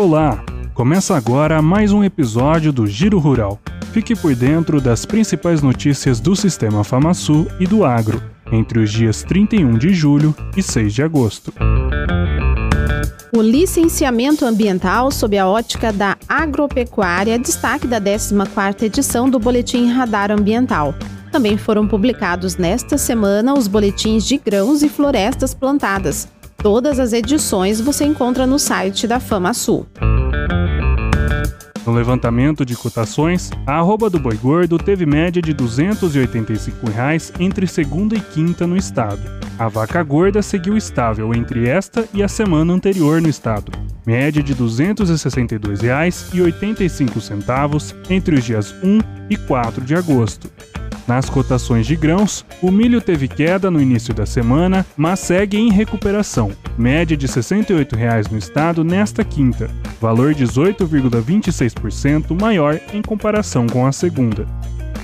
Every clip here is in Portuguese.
Olá! Começa agora mais um episódio do Giro Rural. Fique por dentro das principais notícias do Sistema FamaSul e do agro, entre os dias 31 de julho e 6 de agosto. O licenciamento ambiental sob a ótica da agropecuária destaque da 14ª edição do Boletim Radar Ambiental. Também foram publicados nesta semana os boletins de grãos e florestas plantadas. Todas as edições você encontra no site da FamaSul. No levantamento de cotações, a arroba do boi gordo teve média de 285 reais entre segunda e quinta no estado. A vaca gorda seguiu estável entre esta e a semana anterior no estado, média de R$ 262,85 entre os dias 1 e 4 de agosto. Nas cotações de grãos, o milho teve queda no início da semana, mas segue em recuperação, média de R$ 68,00 no estado nesta quinta, valor 18,26% maior em comparação com a segunda.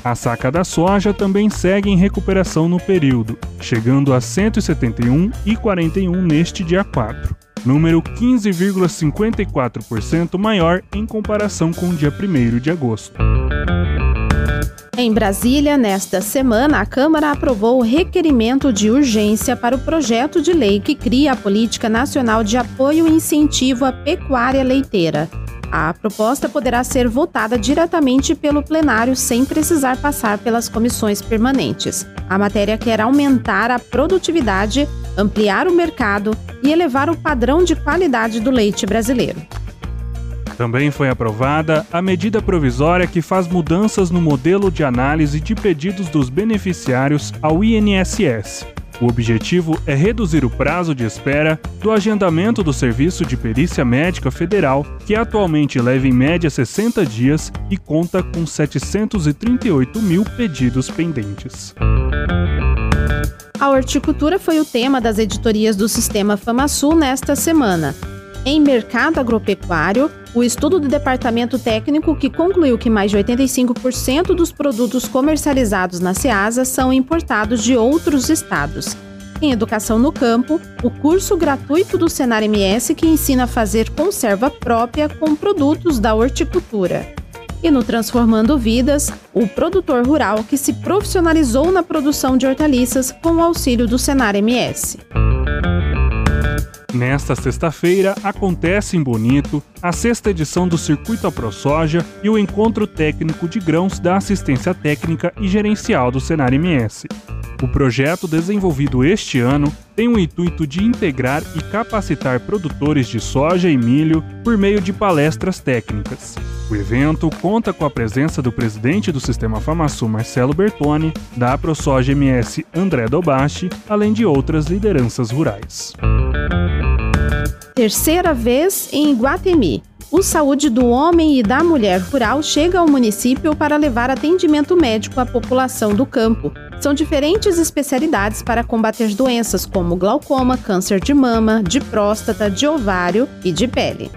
A saca da soja também segue em recuperação no período, chegando a R$ 171,41 neste dia 4, número 15,54% maior em comparação com o dia 1 de agosto. Em Brasília, nesta semana, a Câmara aprovou o requerimento de urgência para o projeto de lei que cria a Política Nacional de Apoio e Incentivo à Pecuária Leiteira. A proposta poderá ser votada diretamente pelo plenário sem precisar passar pelas comissões permanentes. A matéria quer aumentar a produtividade, ampliar o mercado e elevar o padrão de qualidade do leite brasileiro. Também foi aprovada a medida provisória que faz mudanças no modelo de análise de pedidos dos beneficiários ao INSS. O objetivo é reduzir o prazo de espera do agendamento do Serviço de Perícia Médica Federal, que atualmente leva em média 60 dias e conta com 738 mil pedidos pendentes. A horticultura foi o tema das editorias do Sistema FamaSul nesta semana. Em mercado agropecuário, o estudo do departamento técnico que concluiu que mais de 85% dos produtos comercializados na SEASA são importados de outros estados. Em Educação no Campo, o curso gratuito do Senar MS que ensina a fazer conserva própria com produtos da horticultura. E no Transformando Vidas, o produtor rural que se profissionalizou na produção de hortaliças com o auxílio do Senar MS. Nesta sexta-feira acontece em Bonito a sexta edição do Circuito AproSoja e o encontro técnico de grãos da assistência técnica e gerencial do Senar MS. O projeto desenvolvido este ano tem o intuito de integrar e capacitar produtores de soja e milho por meio de palestras técnicas. O evento conta com a presença do presidente do Sistema FamaSul, Marcelo Bertoni, da AproSoja MS, André Dobachi, além de outras lideranças rurais terceira vez em Iguatemi. O Saúde do Homem e da Mulher Rural chega ao município para levar atendimento médico à população do campo. São diferentes especialidades para combater doenças como glaucoma, câncer de mama, de próstata, de ovário e de pele.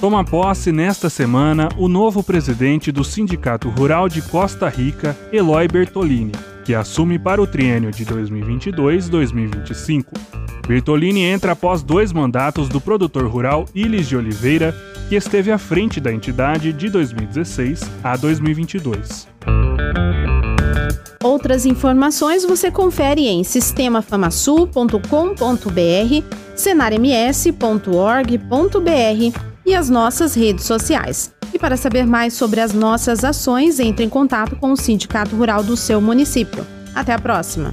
Toma posse nesta semana o novo presidente do Sindicato Rural de Costa Rica, Eloy Bertolini, que assume para o triênio de 2022-2025. Bertolini entra após dois mandatos do produtor rural Ilis de Oliveira, que esteve à frente da entidade de 2016 a 2022. Outras informações você confere em sistemafamassul.com.br, senarms.org.br e as nossas redes sociais. E para saber mais sobre as nossas ações, entre em contato com o Sindicato Rural do seu município. Até a próxima!